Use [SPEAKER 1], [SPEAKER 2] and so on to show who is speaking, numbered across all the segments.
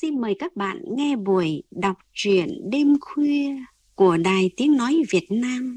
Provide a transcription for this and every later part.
[SPEAKER 1] xin mời các bạn nghe buổi đọc truyện đêm khuya của Đài Tiếng Nói Việt Nam.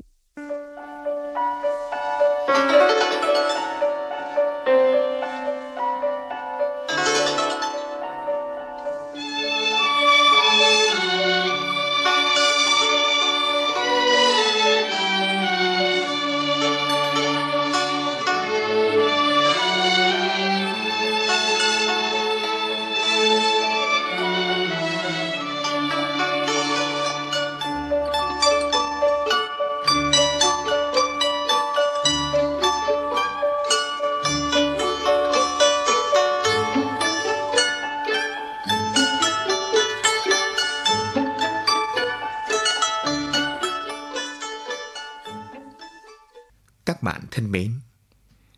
[SPEAKER 2] Thân mến,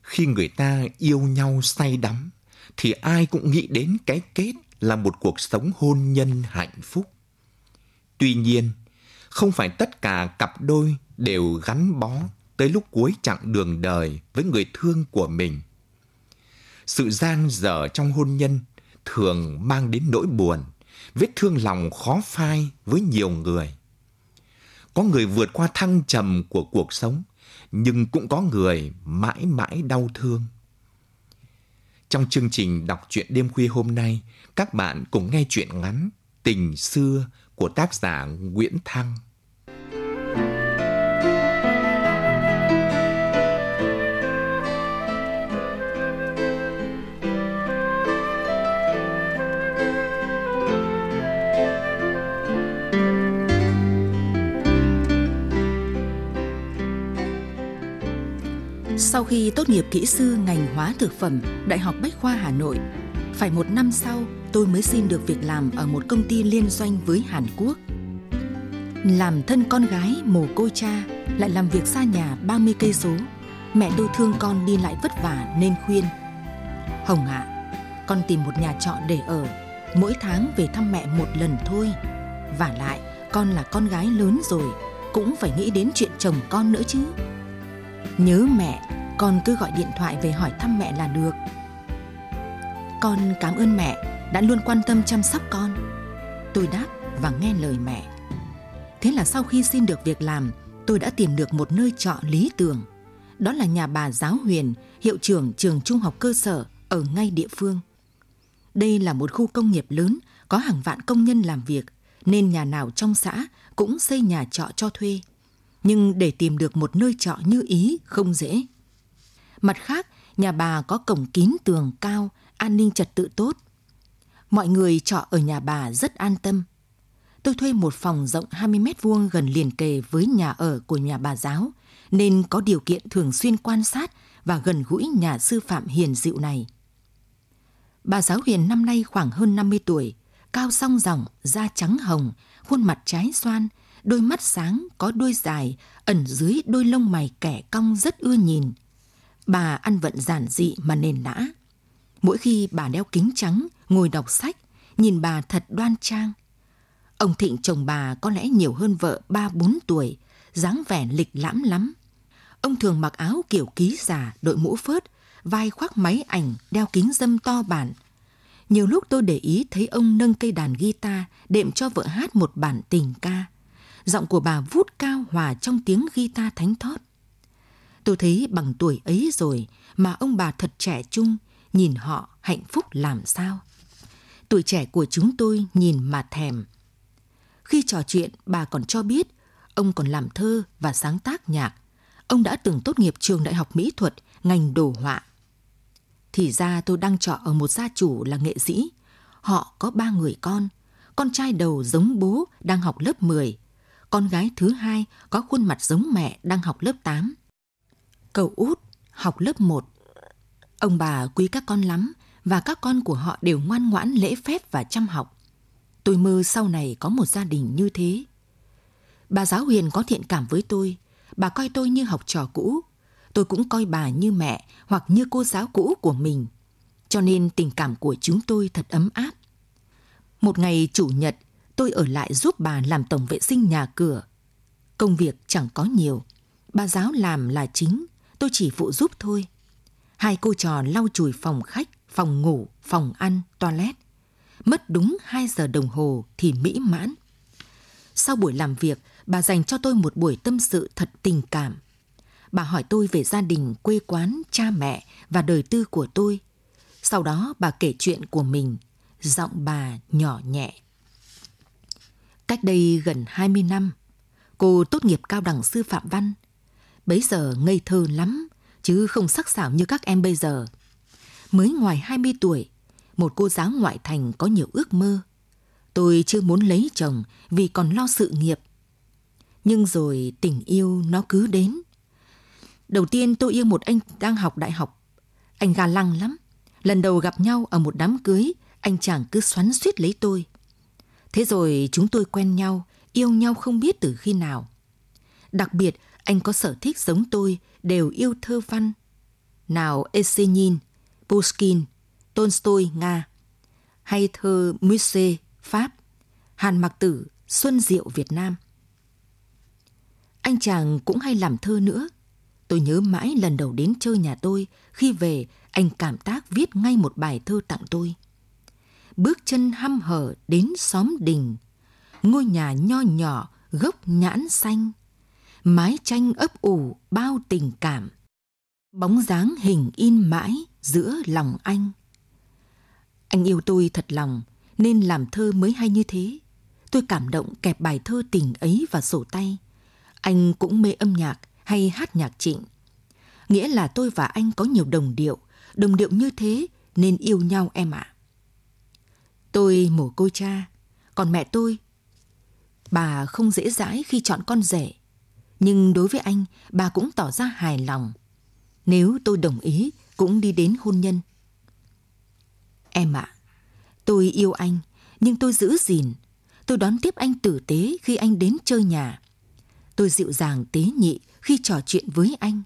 [SPEAKER 2] khi người ta yêu nhau say đắm thì ai cũng nghĩ đến cái kết là một cuộc sống hôn nhân hạnh phúc. Tuy nhiên, không phải tất cả cặp đôi đều gắn bó tới lúc cuối chặng đường đời với người thương của mình. Sự gian dở trong hôn nhân thường mang đến nỗi buồn, vết thương lòng khó phai với nhiều người. Có người vượt qua thăng trầm của cuộc sống, nhưng cũng có người mãi mãi đau thương. Trong chương trình đọc truyện đêm khuya hôm nay, các bạn cùng nghe truyện ngắn Tình xưa của tác giả Nguyễn Thăng.
[SPEAKER 3] Sau khi tốt nghiệp kỹ sư ngành hóa thực phẩm Đại học Bách khoa Hà Nội, phải một năm sau tôi mới xin được việc làm ở một công ty liên doanh với Hàn Quốc. Làm thân con gái mồ côi cha, lại làm việc xa nhà 30 cây số, mẹ tôi thương con đi lại vất vả nên khuyên. Hồng ạ, à, con tìm một nhà trọ để ở, mỗi tháng về thăm mẹ một lần thôi. Và lại, con là con gái lớn rồi, cũng phải nghĩ đến chuyện chồng con nữa chứ. Nhớ mẹ, con cứ gọi điện thoại về hỏi thăm mẹ là được. Con cảm ơn mẹ đã luôn quan tâm chăm sóc con. Tôi đáp và nghe lời mẹ. Thế là sau khi xin được việc làm, tôi đã tìm được một nơi trọ lý tưởng. Đó là nhà bà Giáo Huyền, hiệu trưởng trường trung học cơ sở ở ngay địa phương. Đây là một khu công nghiệp lớn, có hàng vạn công nhân làm việc, nên nhà nào trong xã cũng xây nhà trọ cho thuê nhưng để tìm được một nơi trọ như ý không dễ. Mặt khác, nhà bà có cổng kín tường cao, an ninh trật tự tốt. Mọi người trọ ở nhà bà rất an tâm. Tôi thuê một phòng rộng 20 mét vuông gần liền kề với nhà ở của nhà bà giáo, nên có điều kiện thường xuyên quan sát và gần gũi nhà sư phạm hiền dịu này. Bà giáo hiền năm nay khoảng hơn 50 tuổi, cao song ròng, da trắng hồng, khuôn mặt trái xoan, đôi mắt sáng có đuôi dài, ẩn dưới đôi lông mày kẻ cong rất ưa nhìn. Bà ăn vận giản dị mà nền nã. Mỗi khi bà đeo kính trắng, ngồi đọc sách, nhìn bà thật đoan trang. Ông Thịnh chồng bà có lẽ nhiều hơn vợ ba bốn tuổi, dáng vẻ lịch lãm lắm. Ông thường mặc áo kiểu ký giả, đội mũ phớt, vai khoác máy ảnh, đeo kính dâm to bản. Nhiều lúc tôi để ý thấy ông nâng cây đàn guitar đệm cho vợ hát một bản tình ca giọng của bà vút cao hòa trong tiếng guitar thánh thót. Tôi thấy bằng tuổi ấy rồi mà ông bà thật trẻ trung, nhìn họ hạnh phúc làm sao. Tuổi trẻ của chúng tôi nhìn mà thèm. Khi trò chuyện, bà còn cho biết ông còn làm thơ và sáng tác nhạc. Ông đã từng tốt nghiệp trường đại học mỹ thuật, ngành đồ họa. Thì ra tôi đang trọ ở một gia chủ là nghệ sĩ. Họ có ba người con. Con trai đầu giống bố đang học lớp 10, con gái thứ hai có khuôn mặt giống mẹ đang học lớp 8. Cậu út học lớp 1. Ông bà quý các con lắm và các con của họ đều ngoan ngoãn lễ phép và chăm học. Tôi mơ sau này có một gia đình như thế. Bà giáo huyền có thiện cảm với tôi, bà coi tôi như học trò cũ. Tôi cũng coi bà như mẹ hoặc như cô giáo cũ của mình. Cho nên tình cảm của chúng tôi thật ấm áp. Một ngày chủ nhật, tôi ở lại giúp bà làm tổng vệ sinh nhà cửa. Công việc chẳng có nhiều, bà giáo làm là chính, tôi chỉ phụ giúp thôi. Hai cô trò lau chùi phòng khách, phòng ngủ, phòng ăn, toilet. Mất đúng 2 giờ đồng hồ thì mỹ mãn. Sau buổi làm việc, bà dành cho tôi một buổi tâm sự thật tình cảm. Bà hỏi tôi về gia đình, quê quán, cha mẹ và đời tư của tôi. Sau đó bà kể chuyện của mình, giọng bà nhỏ nhẹ. Cách đây gần 20 năm, cô tốt nghiệp cao đẳng sư phạm văn. Bấy giờ ngây thơ lắm, chứ không sắc sảo như các em bây giờ. Mới ngoài 20 tuổi, một cô giáo ngoại thành có nhiều ước mơ. Tôi chưa muốn lấy chồng vì còn lo sự nghiệp. Nhưng rồi tình yêu nó cứ đến. Đầu tiên tôi yêu một anh đang học đại học. Anh ga lăng lắm. Lần đầu gặp nhau ở một đám cưới, anh chàng cứ xoắn suýt lấy tôi. Thế rồi chúng tôi quen nhau, yêu nhau không biết từ khi nào. Đặc biệt, anh có sở thích giống tôi, đều yêu thơ văn. Nào Esenin, Pushkin, Tolstoy, Nga, hay thơ Musset, Pháp, Hàn Mặc Tử, Xuân Diệu, Việt Nam. Anh chàng cũng hay làm thơ nữa. Tôi nhớ mãi lần đầu đến chơi nhà tôi, khi về anh cảm tác viết ngay một bài thơ tặng tôi. Bước chân hăm hở đến xóm đình, ngôi nhà nho nhỏ gốc nhãn xanh, mái tranh ấp ủ bao tình cảm, bóng dáng hình in mãi giữa lòng anh. Anh yêu tôi thật lòng, nên làm thơ mới hay như thế. Tôi cảm động kẹp bài thơ tình ấy vào sổ tay. Anh cũng mê âm nhạc hay hát nhạc trịnh. Nghĩa là tôi và anh có nhiều đồng điệu, đồng điệu như thế nên yêu nhau em ạ. À. Tôi mồ côi cha, còn mẹ tôi, bà không dễ dãi khi chọn con rể. Nhưng đối với anh, bà cũng tỏ ra hài lòng. Nếu tôi đồng ý, cũng đi đến hôn nhân. Em ạ, à, tôi yêu anh, nhưng tôi giữ gìn. Tôi đón tiếp anh tử tế khi anh đến chơi nhà. Tôi dịu dàng tế nhị khi trò chuyện với anh.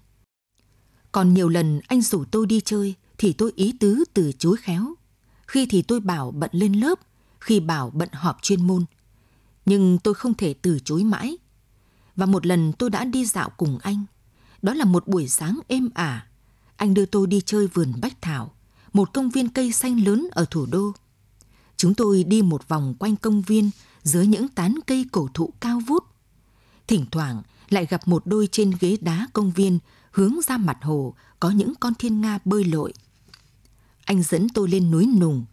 [SPEAKER 3] Còn nhiều lần anh rủ tôi đi chơi thì tôi ý tứ từ chối khéo. Khi thì tôi bảo bận lên lớp, khi bảo bận họp chuyên môn. Nhưng tôi không thể từ chối mãi. Và một lần tôi đã đi dạo cùng anh. Đó là một buổi sáng êm ả. Anh đưa tôi đi chơi vườn Bách Thảo một công viên cây xanh lớn ở thủ đô. Chúng tôi đi một vòng quanh công viên dưới những tán cây cổ thụ cao vút. Thỉnh thoảng lại gặp một đôi trên ghế đá công viên hướng ra mặt hồ có những con thiên nga bơi lội. Anh dẫn tôi lên núi Nùng.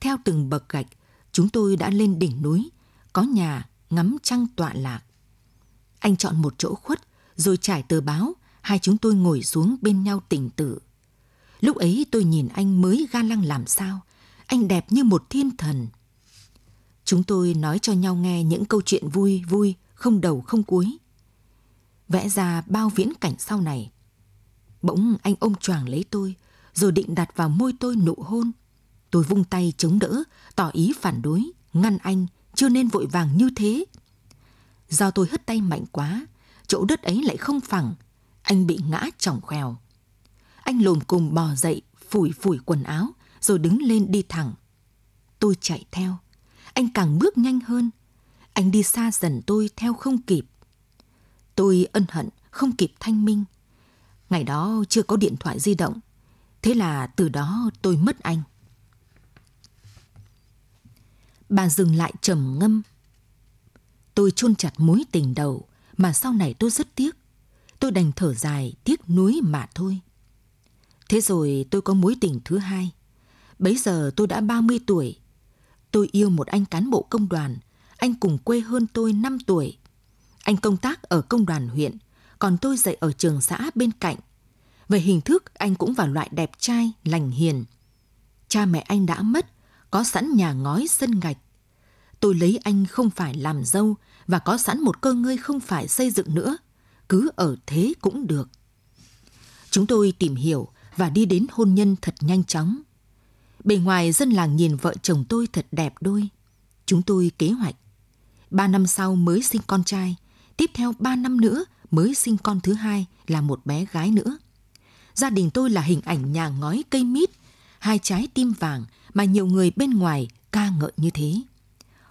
[SPEAKER 3] Theo từng bậc gạch, chúng tôi đã lên đỉnh núi, có nhà ngắm trăng tọa lạc. Anh chọn một chỗ khuất, rồi trải tờ báo, hai chúng tôi ngồi xuống bên nhau tỉnh tử. Lúc ấy tôi nhìn anh mới ga lăng làm sao. Anh đẹp như một thiên thần. Chúng tôi nói cho nhau nghe những câu chuyện vui vui, không đầu không cuối. Vẽ ra bao viễn cảnh sau này. Bỗng anh ôm choàng lấy tôi, rồi định đặt vào môi tôi nụ hôn. Tôi vung tay chống đỡ, tỏ ý phản đối, ngăn anh, chưa nên vội vàng như thế. Do tôi hất tay mạnh quá, chỗ đất ấy lại không phẳng, anh bị ngã chỏng khèo. Anh lồm cùng bò dậy, phủi phủi quần áo, rồi đứng lên đi thẳng. Tôi chạy theo. Anh càng bước nhanh hơn. Anh đi xa dần tôi theo không kịp. Tôi ân hận, không kịp thanh minh. Ngày đó chưa có điện thoại di động. Thế là từ đó tôi mất anh. Bà dừng lại trầm ngâm. Tôi chôn chặt mối tình đầu mà sau này tôi rất tiếc. Tôi đành thở dài, tiếc nuối mà thôi. Thế rồi tôi có mối tình thứ hai. Bấy giờ tôi đã 30 tuổi. Tôi yêu một anh cán bộ công đoàn. Anh cùng quê hơn tôi 5 tuổi. Anh công tác ở công đoàn huyện, còn tôi dạy ở trường xã bên cạnh. Về hình thức, anh cũng vào loại đẹp trai, lành hiền. Cha mẹ anh đã mất, có sẵn nhà ngói sân gạch. Tôi lấy anh không phải làm dâu và có sẵn một cơ ngơi không phải xây dựng nữa. Cứ ở thế cũng được. Chúng tôi tìm hiểu và đi đến hôn nhân thật nhanh chóng. Bề ngoài dân làng nhìn vợ chồng tôi thật đẹp đôi. Chúng tôi kế hoạch. Ba năm sau mới sinh con trai, tiếp theo ba năm nữa mới sinh con thứ hai là một bé gái nữa. Gia đình tôi là hình ảnh nhà ngói cây mít, hai trái tim vàng mà nhiều người bên ngoài ca ngợi như thế.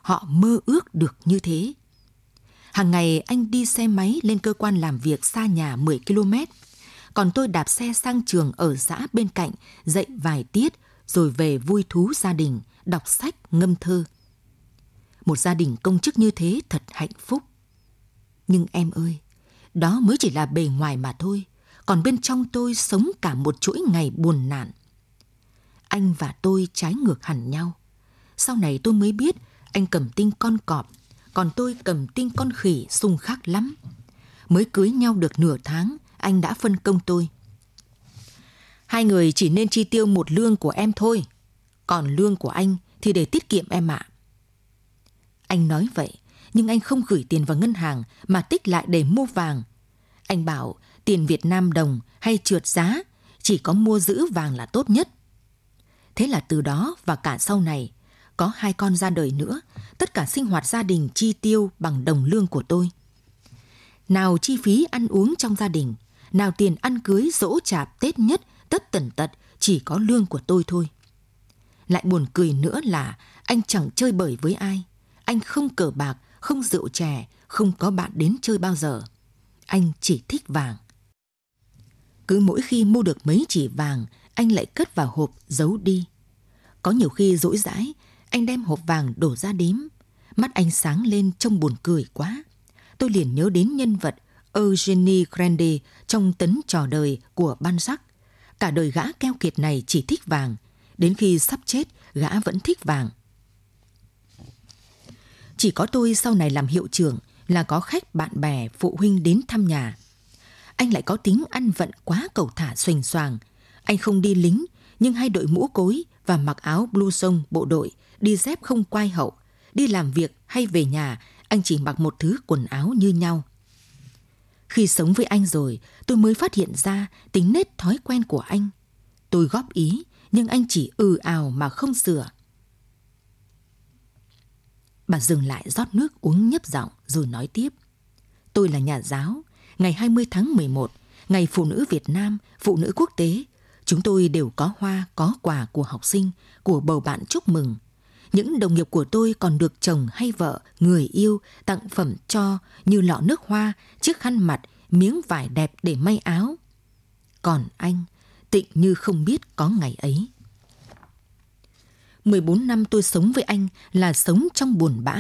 [SPEAKER 3] Họ mơ ước được như thế. Hàng ngày anh đi xe máy lên cơ quan làm việc xa nhà 10 km còn tôi đạp xe sang trường ở xã bên cạnh, dạy vài tiết, rồi về vui thú gia đình, đọc sách, ngâm thơ. Một gia đình công chức như thế thật hạnh phúc. Nhưng em ơi, đó mới chỉ là bề ngoài mà thôi, còn bên trong tôi sống cả một chuỗi ngày buồn nạn. Anh và tôi trái ngược hẳn nhau. Sau này tôi mới biết anh cầm tinh con cọp, còn tôi cầm tinh con khỉ xung khắc lắm. Mới cưới nhau được nửa tháng, anh đã phân công tôi. Hai người chỉ nên chi tiêu một lương của em thôi, còn lương của anh thì để tiết kiệm em ạ. Anh nói vậy, nhưng anh không gửi tiền vào ngân hàng mà tích lại để mua vàng. Anh bảo tiền Việt Nam đồng hay trượt giá, chỉ có mua giữ vàng là tốt nhất. Thế là từ đó và cả sau này, có hai con ra đời nữa, tất cả sinh hoạt gia đình chi tiêu bằng đồng lương của tôi. Nào chi phí ăn uống trong gia đình, nào tiền ăn cưới dỗ chạp Tết nhất, tất tần tật chỉ có lương của tôi thôi. Lại buồn cười nữa là anh chẳng chơi bời với ai. Anh không cờ bạc, không rượu chè, không có bạn đến chơi bao giờ. Anh chỉ thích vàng. Cứ mỗi khi mua được mấy chỉ vàng, anh lại cất vào hộp giấu đi. Có nhiều khi rỗi rãi, anh đem hộp vàng đổ ra đếm. Mắt anh sáng lên trông buồn cười quá. Tôi liền nhớ đến nhân vật Eugenie Grande trong tấn trò đời của Ban Sắc. Cả đời gã keo kiệt này chỉ thích vàng. Đến khi sắp chết, gã vẫn thích vàng. Chỉ có tôi sau này làm hiệu trưởng là có khách bạn bè, phụ huynh đến thăm nhà. Anh lại có tính ăn vận quá cầu thả xoành xoàng. Anh không đi lính, nhưng hay đội mũ cối và mặc áo blue sông bộ đội, đi dép không quai hậu. Đi làm việc hay về nhà, anh chỉ mặc một thứ quần áo như nhau. Khi sống với anh rồi, tôi mới phát hiện ra tính nết thói quen của anh. Tôi góp ý, nhưng anh chỉ ừ ào mà không sửa. Bà dừng lại rót nước uống nhấp giọng rồi nói tiếp. Tôi là nhà giáo. Ngày 20 tháng 11, Ngày Phụ nữ Việt Nam, Phụ nữ Quốc tế, chúng tôi đều có hoa, có quà của học sinh, của bầu bạn chúc mừng. Những đồng nghiệp của tôi còn được chồng hay vợ, người yêu tặng phẩm cho như lọ nước hoa, chiếc khăn mặt, miếng vải đẹp để may áo. Còn anh, tịnh như không biết có ngày ấy. 14 năm tôi sống với anh là sống trong buồn bã.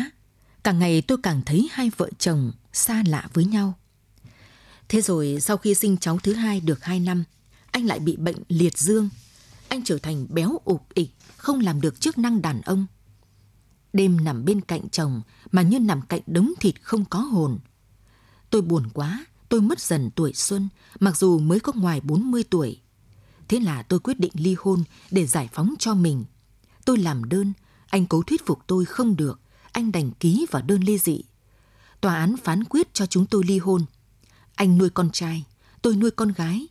[SPEAKER 3] Càng ngày tôi càng thấy hai vợ chồng xa lạ với nhau. Thế rồi sau khi sinh cháu thứ hai được 2 năm, anh lại bị bệnh liệt dương. Anh trở thành béo ụp ịch, không làm được chức năng đàn ông. Đêm nằm bên cạnh chồng mà như nằm cạnh đống thịt không có hồn. Tôi buồn quá, tôi mất dần tuổi xuân, mặc dù mới có ngoài 40 tuổi. Thế là tôi quyết định ly hôn để giải phóng cho mình Tôi làm đơn, anh cố thuyết phục tôi không được, anh đành ký vào đơn ly dị. Tòa án phán quyết cho chúng tôi ly hôn. Anh nuôi con trai, tôi nuôi con gái.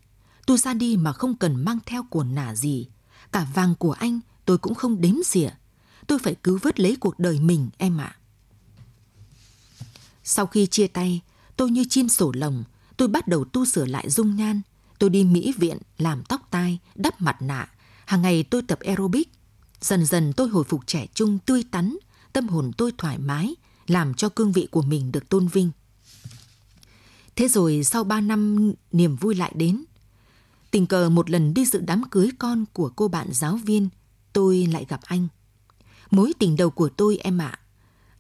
[SPEAKER 3] Tôi ra đi mà không cần mang theo quần nả gì. Cả vàng của anh tôi cũng không đếm xỉa. Tôi phải cứu vớt lấy cuộc đời mình em ạ. Sau khi chia tay, tôi như chim sổ lồng, tôi bắt đầu tu sửa lại dung nhan. Tôi đi Mỹ viện làm tóc tai, đắp mặt nạ. Hàng ngày tôi tập aerobic. Dần dần tôi hồi phục trẻ trung tươi tắn, tâm hồn tôi thoải mái, làm cho cương vị của mình được tôn vinh. Thế rồi sau ba năm niềm vui lại đến. Tình cờ một lần đi dự đám cưới con của cô bạn giáo viên, tôi lại gặp anh. Mối tình đầu của tôi em ạ.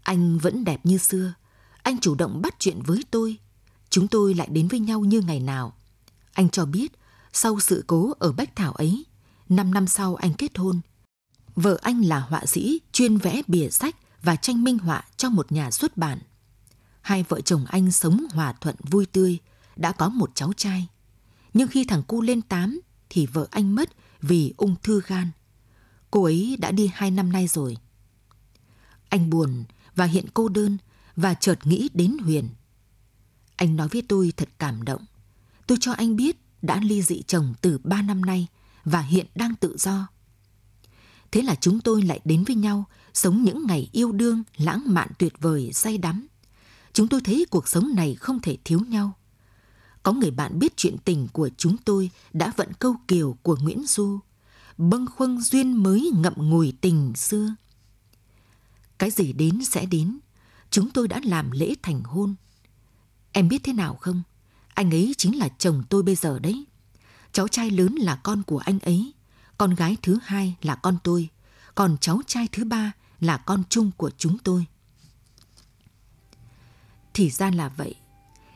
[SPEAKER 3] Anh vẫn đẹp như xưa. Anh chủ động bắt chuyện với tôi. Chúng tôi lại đến với nhau như ngày nào. Anh cho biết, sau sự cố ở Bách Thảo ấy, năm năm sau anh kết hôn. Vợ anh là họa sĩ chuyên vẽ bìa sách và tranh minh họa cho một nhà xuất bản. Hai vợ chồng anh sống hòa thuận vui tươi, đã có một cháu trai. Nhưng khi thằng cu lên tám thì vợ anh mất vì ung thư gan. Cô ấy đã đi hai năm nay rồi. Anh buồn và hiện cô đơn và chợt nghĩ đến Huyền. Anh nói với tôi thật cảm động. Tôi cho anh biết đã ly dị chồng từ ba năm nay và hiện đang tự do. Thế là chúng tôi lại đến với nhau, sống những ngày yêu đương, lãng mạn tuyệt vời, say đắm. Chúng tôi thấy cuộc sống này không thể thiếu nhau. Có người bạn biết chuyện tình của chúng tôi đã vận câu kiều của Nguyễn Du. Bâng khuâng duyên mới ngậm ngùi tình xưa. Cái gì đến sẽ đến. Chúng tôi đã làm lễ thành hôn. Em biết thế nào không? Anh ấy chính là chồng tôi bây giờ đấy. Cháu trai lớn là con của anh ấy con gái thứ hai là con tôi, còn cháu trai thứ ba là con chung của chúng tôi. Thì ra là vậy.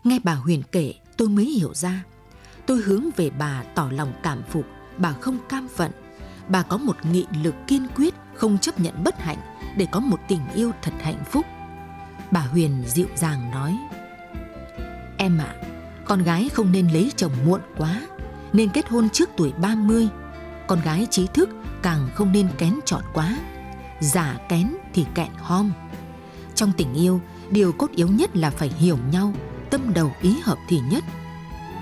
[SPEAKER 3] Nghe bà Huyền kể, tôi mới hiểu ra. Tôi hướng về bà tỏ lòng cảm phục, bà không cam phận. Bà có một nghị lực kiên quyết, không chấp nhận bất hạnh để có một tình yêu thật hạnh phúc. Bà Huyền dịu dàng nói, Em ạ, à, con gái không nên lấy chồng muộn quá, nên kết hôn trước tuổi 30. Con gái trí thức càng không nên kén chọn quá. Giả kén thì kẹn hom. Trong tình yêu, điều cốt yếu nhất là phải hiểu nhau, tâm đầu ý hợp thì nhất.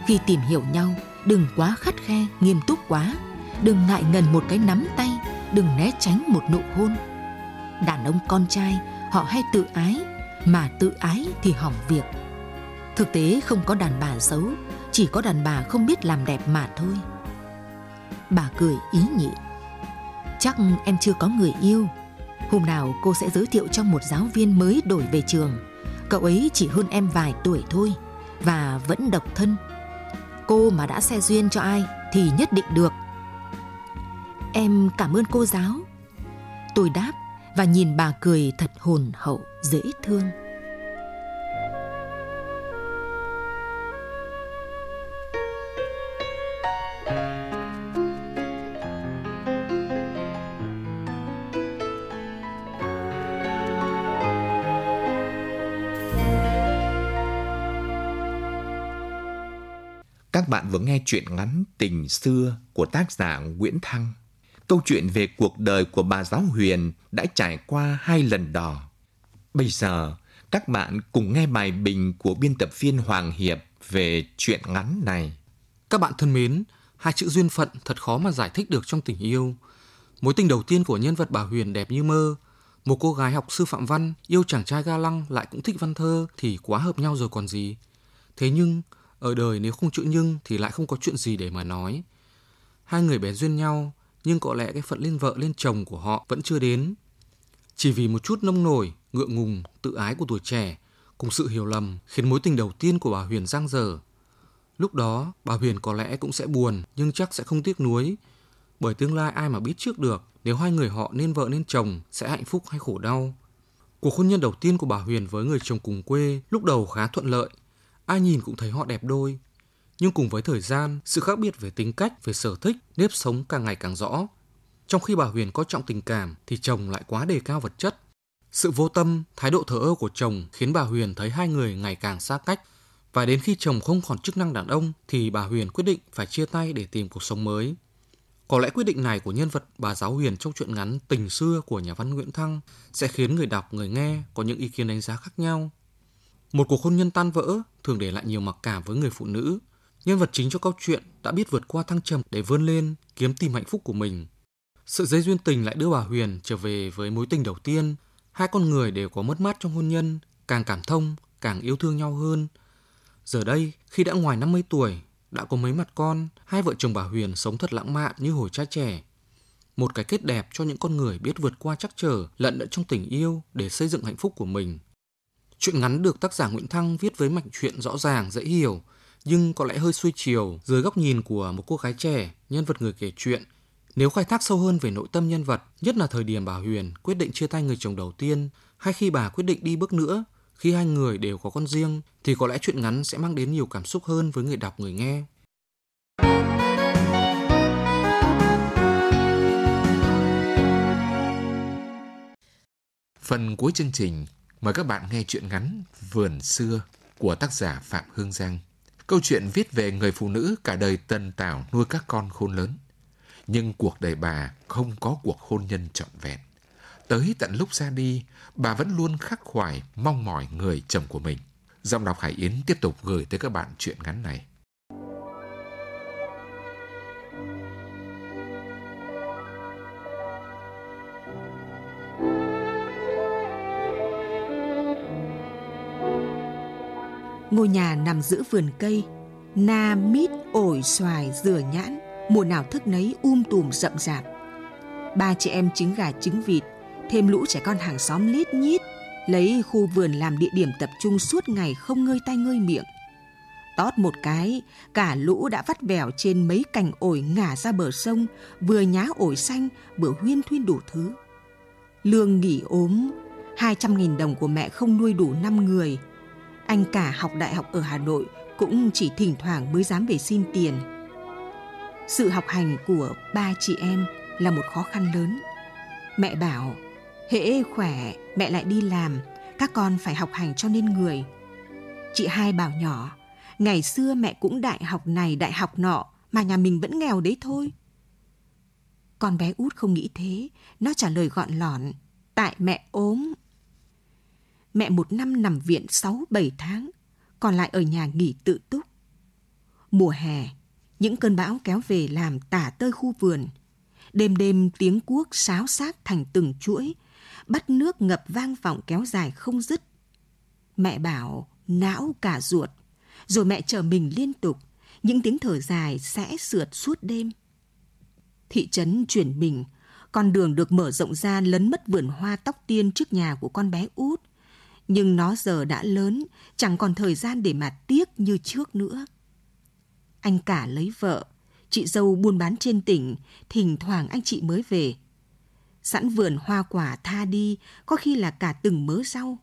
[SPEAKER 3] Khi tìm hiểu nhau, đừng quá khắt khe, nghiêm túc quá. Đừng ngại ngần một cái nắm tay, đừng né tránh một nụ hôn. Đàn ông con trai, họ hay tự ái, mà tự ái thì hỏng việc. Thực tế không có đàn bà xấu, chỉ có đàn bà không biết làm đẹp mà thôi. Bà cười ý nhị. Chắc em chưa có người yêu. Hôm nào cô sẽ giới thiệu cho một giáo viên mới đổi về trường. Cậu ấy chỉ hơn em vài tuổi thôi và vẫn độc thân. Cô mà đã xe duyên cho ai thì nhất định được. Em cảm ơn cô giáo. Tôi đáp và nhìn bà cười thật hồn hậu, dễ thương.
[SPEAKER 2] Vừa nghe chuyện ngắn Tình xưa của tác giả Nguyễn Thăng. Câu chuyện về cuộc đời của bà giáo Huyền đã trải qua hai lần đỏ. Bây giờ, các bạn cùng nghe bài bình của biên tập viên Hoàng Hiệp về chuyện ngắn này.
[SPEAKER 4] Các bạn thân mến, hai chữ duyên phận thật khó mà giải thích được trong tình yêu. Mối tình đầu tiên của nhân vật bà Huyền đẹp như mơ. Một cô gái học sư phạm văn, yêu chàng trai ga lăng lại cũng thích văn thơ thì quá hợp nhau rồi còn gì. Thế nhưng, ở đời nếu không chữ nhưng thì lại không có chuyện gì để mà nói. Hai người bén duyên nhau, nhưng có lẽ cái phận lên vợ lên chồng của họ vẫn chưa đến. Chỉ vì một chút nông nổi, ngượng ngùng, tự ái của tuổi trẻ, cùng sự hiểu lầm khiến mối tình đầu tiên của bà Huyền giang dở. Lúc đó, bà Huyền có lẽ cũng sẽ buồn, nhưng chắc sẽ không tiếc nuối. Bởi tương lai ai mà biết trước được nếu hai người họ nên vợ nên chồng sẽ hạnh phúc hay khổ đau. Cuộc hôn nhân đầu tiên của bà Huyền với người chồng cùng quê lúc đầu khá thuận lợi, ai nhìn cũng thấy họ đẹp đôi. Nhưng cùng với thời gian, sự khác biệt về tính cách, về sở thích, nếp sống càng ngày càng rõ. Trong khi bà Huyền có trọng tình cảm thì chồng lại quá đề cao vật chất. Sự vô tâm, thái độ thờ ơ của chồng khiến bà Huyền thấy hai người ngày càng xa cách. Và đến khi chồng không còn chức năng đàn ông thì bà Huyền quyết định phải chia tay để tìm cuộc sống mới. Có lẽ quyết định này của nhân vật bà giáo Huyền trong truyện ngắn Tình xưa của nhà văn Nguyễn Thăng sẽ khiến người đọc, người nghe có những ý kiến đánh giá khác nhau. Một cuộc hôn nhân tan vỡ thường để lại nhiều mặc cảm với người phụ nữ. Nhân vật chính cho câu chuyện đã biết vượt qua thăng trầm để vươn lên, kiếm tìm hạnh phúc của mình. Sự dây duyên tình lại đưa bà Huyền trở về với mối tình đầu tiên. Hai con người đều có mất mát trong hôn nhân, càng cảm thông, càng yêu thương nhau hơn. Giờ đây, khi đã ngoài 50 tuổi, đã có mấy mặt con, hai vợ chồng bà Huyền sống thật lãng mạn như hồi trai trẻ. Một cái kết đẹp cho những con người biết vượt qua chắc trở, lận đận trong tình yêu để xây dựng hạnh phúc của mình. Chuyện ngắn được tác giả Nguyễn Thăng viết với mạch truyện rõ ràng, dễ hiểu, nhưng có lẽ hơi xuôi chiều dưới góc nhìn của một cô gái trẻ, nhân vật người kể chuyện. Nếu khai thác sâu hơn về nội tâm nhân vật, nhất là thời điểm bà Huyền quyết định chia tay người chồng đầu tiên, hay khi bà quyết định đi bước nữa, khi hai người đều có con riêng, thì có lẽ chuyện ngắn sẽ mang đến nhiều cảm xúc hơn với người đọc người nghe.
[SPEAKER 5] Phần cuối chương trình Mời các bạn nghe chuyện ngắn Vườn xưa của tác giả Phạm Hương Giang. Câu chuyện viết về người phụ nữ cả đời tần tảo nuôi các con khôn lớn. Nhưng cuộc đời bà không có cuộc hôn nhân trọn vẹn. Tới tận lúc ra đi, bà vẫn luôn khắc khoải mong mỏi người chồng của mình. Giọng đọc Hải Yến tiếp tục gửi tới các bạn chuyện ngắn này.
[SPEAKER 3] Ngôi nhà nằm giữa vườn cây, na, mít, ổi, xoài, dừa nhãn, mùa nào thức nấy um tùm rậm rạp. Ba chị em trứng gà trứng vịt, thêm lũ trẻ con hàng xóm lít nhít, lấy khu vườn làm địa điểm tập trung suốt ngày không ngơi tay ngơi miệng. Tót một cái, cả lũ đã vắt vẻo trên mấy cành ổi ngả ra bờ sông, vừa nhá ổi xanh, vừa huyên thuyên đủ thứ.
[SPEAKER 6] Lương nghỉ ốm, 200.000 đồng của mẹ không nuôi đủ 5 người. Anh cả học đại học ở Hà Nội cũng chỉ thỉnh thoảng mới dám về xin tiền. Sự học hành của ba chị em là một khó khăn lớn. Mẹ bảo, hễ khỏe mẹ lại đi làm, các con phải học hành cho nên người. Chị hai bảo nhỏ, ngày xưa mẹ cũng đại học này đại học nọ mà nhà mình vẫn nghèo đấy thôi. Con bé út không nghĩ thế, nó trả lời gọn lỏn, tại mẹ ốm. Mẹ một năm nằm viện 6-7 tháng, còn lại ở nhà nghỉ tự túc. Mùa hè, những cơn bão kéo về làm tả tơi khu vườn. Đêm đêm tiếng cuốc sáo xác thành từng chuỗi, bắt nước ngập vang vọng kéo dài không dứt. Mẹ bảo não cả ruột, rồi mẹ chờ mình liên tục, những tiếng thở dài sẽ sượt suốt đêm. Thị trấn chuyển mình, con đường được mở rộng ra lấn mất vườn hoa tóc tiên trước nhà của con bé út. Nhưng nó giờ đã lớn, chẳng còn thời gian để mà tiếc như trước nữa. Anh cả lấy vợ, chị dâu buôn bán trên tỉnh, thỉnh thoảng anh chị mới về. Sẵn vườn hoa quả tha đi, có khi là cả từng mớ rau.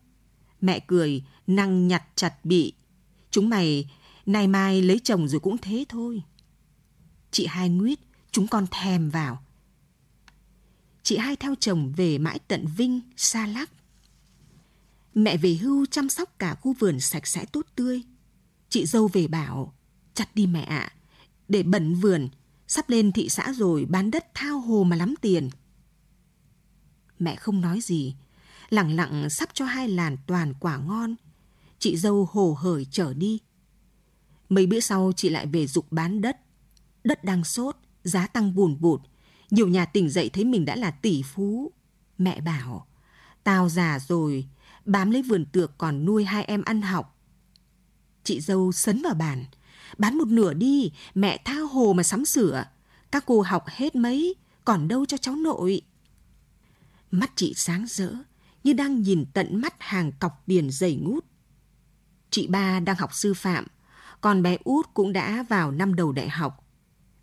[SPEAKER 6] Mẹ cười, năng nhặt chặt bị. Chúng mày, nay mai lấy chồng rồi cũng thế thôi. Chị hai nguyết, chúng con thèm vào. Chị hai theo chồng về mãi tận Vinh, xa lắc. Mẹ về hưu chăm sóc cả khu vườn sạch sẽ tốt tươi. Chị dâu về bảo, chặt đi mẹ ạ, để bẩn vườn, sắp lên thị xã rồi bán đất thao hồ mà lắm tiền. Mẹ không nói gì, lặng lặng sắp cho hai làn toàn quả ngon. Chị dâu hồ hởi trở đi. Mấy bữa sau chị lại về dục bán đất. Đất đang sốt, giá tăng bùn bụt. Nhiều nhà tỉnh dậy thấy mình đã là tỷ phú. Mẹ bảo, tao già rồi, bám lấy vườn tược còn nuôi hai em ăn học. Chị dâu sấn vào bàn, bán một nửa đi, mẹ tha hồ mà sắm sửa. Các cô học hết mấy, còn đâu cho cháu nội. Mắt chị sáng rỡ, như đang nhìn tận mắt hàng cọc tiền dày ngút. Chị ba đang học sư phạm, còn bé út cũng đã vào năm đầu đại học.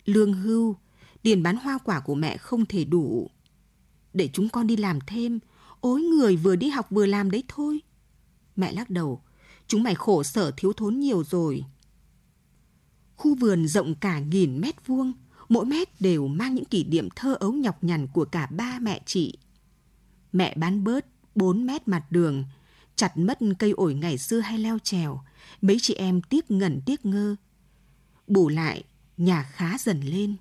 [SPEAKER 6] Lương hưu, tiền bán hoa quả của mẹ không thể đủ. Để chúng con đi làm thêm, ối người vừa đi học vừa làm đấy thôi. Mẹ lắc đầu, chúng mày khổ sở thiếu thốn nhiều rồi. Khu vườn rộng cả nghìn mét vuông, mỗi mét đều mang những kỷ niệm thơ ấu nhọc nhằn của cả ba mẹ chị. Mẹ bán bớt 4 mét mặt đường, chặt mất cây ổi ngày xưa hay leo trèo, mấy chị em tiếc ngẩn tiếc ngơ. Bù lại, nhà khá dần lên.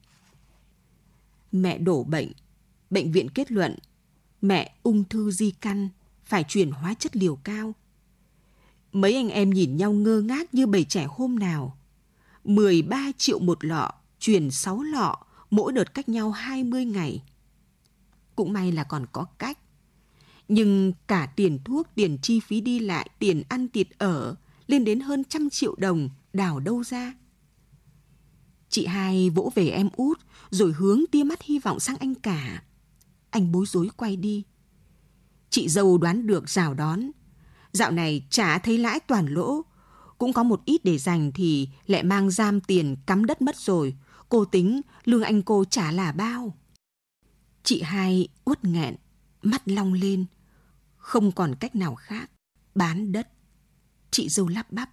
[SPEAKER 6] Mẹ đổ bệnh, bệnh viện kết luận, mẹ ung thư di căn, phải chuyển hóa chất liều cao. Mấy anh em nhìn nhau ngơ ngác như bầy trẻ hôm nào. 13 triệu một lọ, chuyển 6 lọ, mỗi đợt cách nhau 20 ngày. Cũng may là còn có cách. Nhưng cả tiền thuốc, tiền chi phí đi lại, tiền ăn tiền ở lên đến hơn trăm triệu đồng đào đâu ra. Chị hai vỗ về em út rồi hướng tia mắt hy vọng sang anh cả. Anh bối rối quay đi. Chị dâu đoán được rào đón. Dạo này chả thấy lãi toàn lỗ. Cũng có một ít để dành thì lại mang giam tiền cắm đất mất rồi. Cô tính lương anh cô trả là bao. Chị hai uất nghẹn, mắt long lên. Không còn cách nào khác. Bán đất. Chị dâu lắp bắp.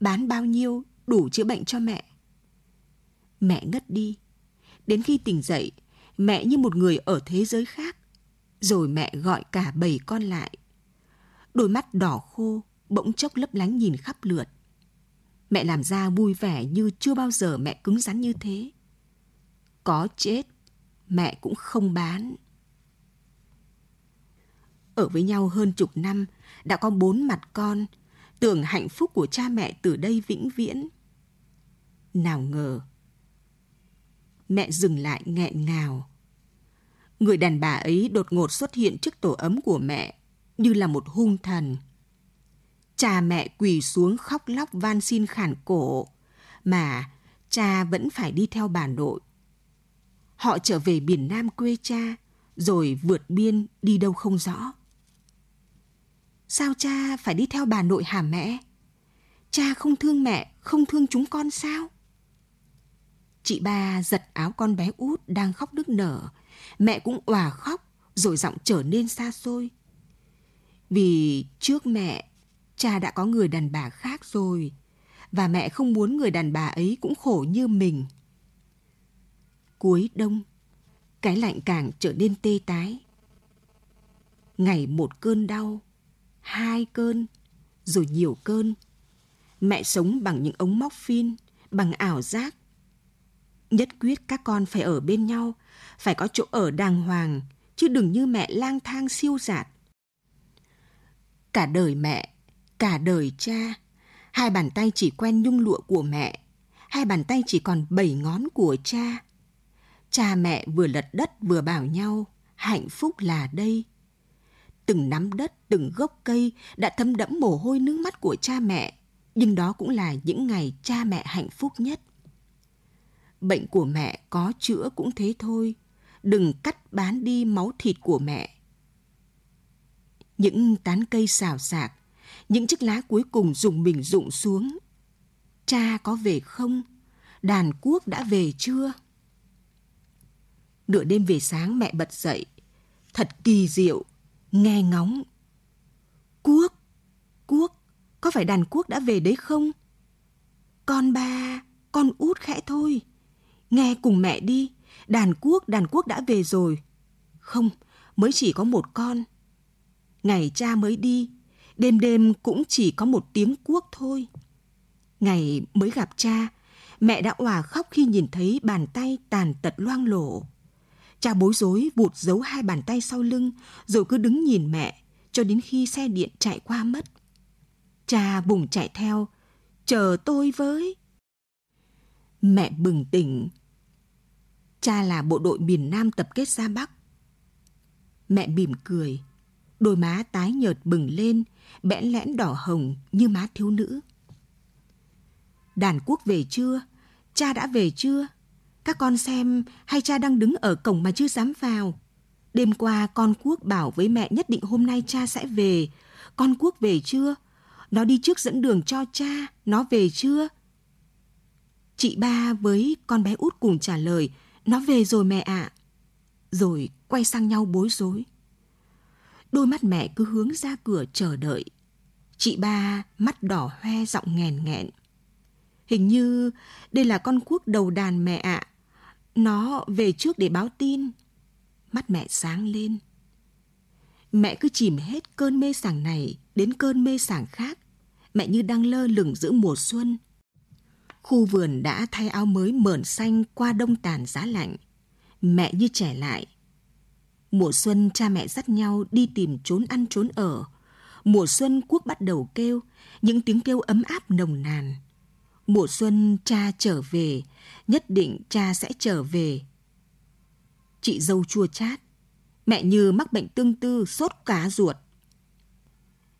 [SPEAKER 6] Bán bao nhiêu đủ chữa bệnh cho mẹ. Mẹ ngất đi. Đến khi tỉnh dậy, mẹ như một người ở thế giới khác. Rồi mẹ gọi cả bảy con lại. Đôi mắt đỏ khô, bỗng chốc lấp lánh nhìn khắp lượt. Mẹ làm ra vui vẻ như chưa bao giờ mẹ cứng rắn như thế. Có chết, mẹ cũng không bán. Ở với nhau hơn chục năm, đã có bốn mặt con, tưởng hạnh phúc của cha mẹ từ đây vĩnh viễn. Nào ngờ, mẹ dừng lại nghẹn ngào. Người đàn bà ấy đột ngột xuất hiện trước tổ ấm của mẹ như là một hung thần. Cha mẹ quỳ xuống khóc lóc van xin khản cổ, mà cha vẫn phải đi theo bà nội. Họ trở về biển Nam quê cha, rồi vượt biên đi đâu không rõ. Sao cha phải đi theo bà nội hả mẹ? Cha không thương mẹ, không thương chúng con sao? Chị ba giật áo con bé út đang khóc nức nở. Mẹ cũng òa khóc, rồi giọng trở nên xa xôi. Vì trước mẹ, cha đã có người đàn bà khác rồi, và mẹ không muốn người đàn bà ấy cũng khổ như mình. Cuối đông, cái lạnh càng trở nên tê tái. Ngày một cơn đau, hai cơn, rồi nhiều cơn. Mẹ sống bằng những ống móc phin, bằng ảo giác. Nhất quyết các con phải ở bên nhau, phải có chỗ ở đàng hoàng, chứ đừng như mẹ lang thang siêu giạt. Cả đời mẹ, cả đời cha, hai bàn tay chỉ quen nhung lụa của mẹ, hai bàn tay chỉ còn bảy ngón của cha. Cha mẹ vừa lật đất vừa bảo nhau, hạnh phúc là đây. Từng nắm đất, từng gốc cây đã thấm đẫm mồ hôi nước mắt của cha mẹ, nhưng đó cũng là những ngày cha mẹ hạnh phúc nhất. Bệnh của mẹ có chữa cũng thế thôi, đừng cắt bán đi máu thịt của mẹ. Những tán cây xào xạc, những chiếc lá cuối cùng dùng mình rụng xuống. Cha có về không? Đàn cuốc đã về chưa? Nửa đêm về sáng mẹ bật dậy. Thật kỳ diệu, nghe ngóng. Cuốc, cuốc, có phải đàn cuốc đã về đấy không? Con ba, con út khẽ thôi. Nghe cùng mẹ đi, đàn quốc đàn quốc đã về rồi. Không, mới chỉ có một con. Ngày cha mới đi, đêm đêm cũng chỉ có một tiếng quốc thôi. Ngày mới gặp cha, mẹ đã òa khóc khi nhìn thấy bàn tay tàn tật loang lổ. Cha bối rối vụt giấu hai bàn tay sau lưng, rồi cứ đứng nhìn mẹ, cho đến khi xe điện chạy qua mất. Cha bùng chạy theo, chờ tôi với. Mẹ bừng tỉnh. Cha là bộ đội miền Nam tập kết ra Bắc. Mẹ mỉm cười, đôi má tái nhợt bừng lên, bẽn lẽn đỏ hồng như má thiếu nữ. Đàn quốc về chưa? Cha đã về chưa? Các con xem hay cha đang đứng ở cổng mà chưa dám vào. Đêm qua con Quốc bảo với mẹ nhất định hôm nay cha sẽ về. Con Quốc về chưa? Nó đi trước dẫn đường cho cha. Nó về chưa? Chị ba với con bé út cùng trả lời. Nó về rồi mẹ ạ. À. Rồi quay sang nhau bối rối. Đôi mắt mẹ cứ hướng ra cửa chờ đợi. Chị ba mắt đỏ hoe giọng nghèn nghẹn. Hình như đây là con cuốc đầu đàn mẹ ạ. À. Nó về trước để báo tin. Mắt mẹ sáng lên. Mẹ cứ chìm hết cơn mê sảng này đến cơn mê sảng khác. Mẹ như đang lơ lửng giữa mùa xuân. Khu vườn đã thay áo mới mờn xanh qua đông tàn giá lạnh. Mẹ như trẻ lại. Mùa xuân cha mẹ dắt nhau đi tìm trốn ăn trốn ở. Mùa xuân quốc bắt đầu kêu, những tiếng kêu ấm áp nồng nàn. Mùa xuân cha trở về, nhất định cha sẽ trở về. Chị dâu chua chát, mẹ như mắc bệnh tương tư sốt cá ruột.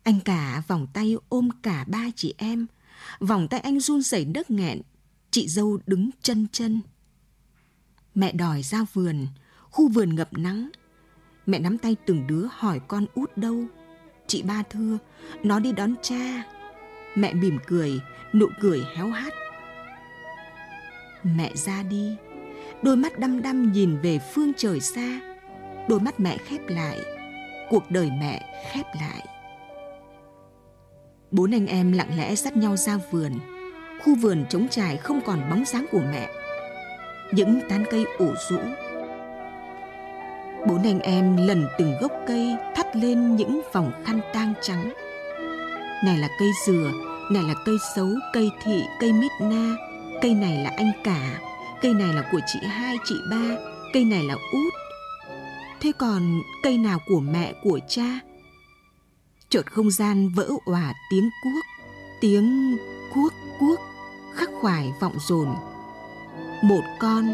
[SPEAKER 6] Anh cả vòng tay ôm cả ba chị em, vòng tay anh run rẩy đất nghẹn, chị dâu đứng chân chân. Mẹ đòi ra vườn, khu vườn ngập nắng. Mẹ nắm tay từng đứa hỏi con út đâu. Chị ba thưa, nó đi đón cha. Mẹ mỉm cười, nụ cười héo hắt. Mẹ ra đi, đôi mắt đăm đăm nhìn về phương trời xa. Đôi mắt mẹ khép lại, cuộc đời mẹ khép lại. Bốn anh em lặng lẽ dắt nhau ra vườn. Khu vườn trống trải không còn bóng dáng của mẹ. Những tán cây ủ rũ. Bốn anh em lần từng gốc cây thắt lên những vòng khăn tang trắng. Này là cây dừa, này là cây xấu, cây thị, cây mít na, cây này là anh cả, cây này là của chị hai, chị ba, cây này là út. Thế còn cây nào của mẹ, của cha? Chợt không gian vỡ òa tiếng cuốc, tiếng cuốc cuốc khắc khoải vọng dồn. Một con,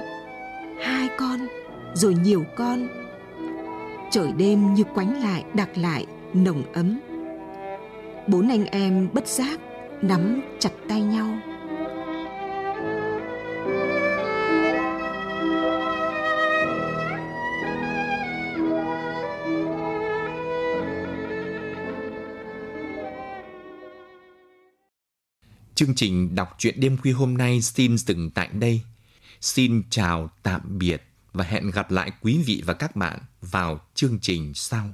[SPEAKER 6] hai con, rồi nhiều con. Trời đêm như quánh lại, đặc lại, nồng ấm. Bốn anh em bất giác nắm chặt tay nhau
[SPEAKER 2] Chương trình đọc truyện đêm khuya hôm nay xin dừng tại đây. Xin chào, tạm biệt và hẹn gặp lại quý vị và các bạn vào chương trình sau.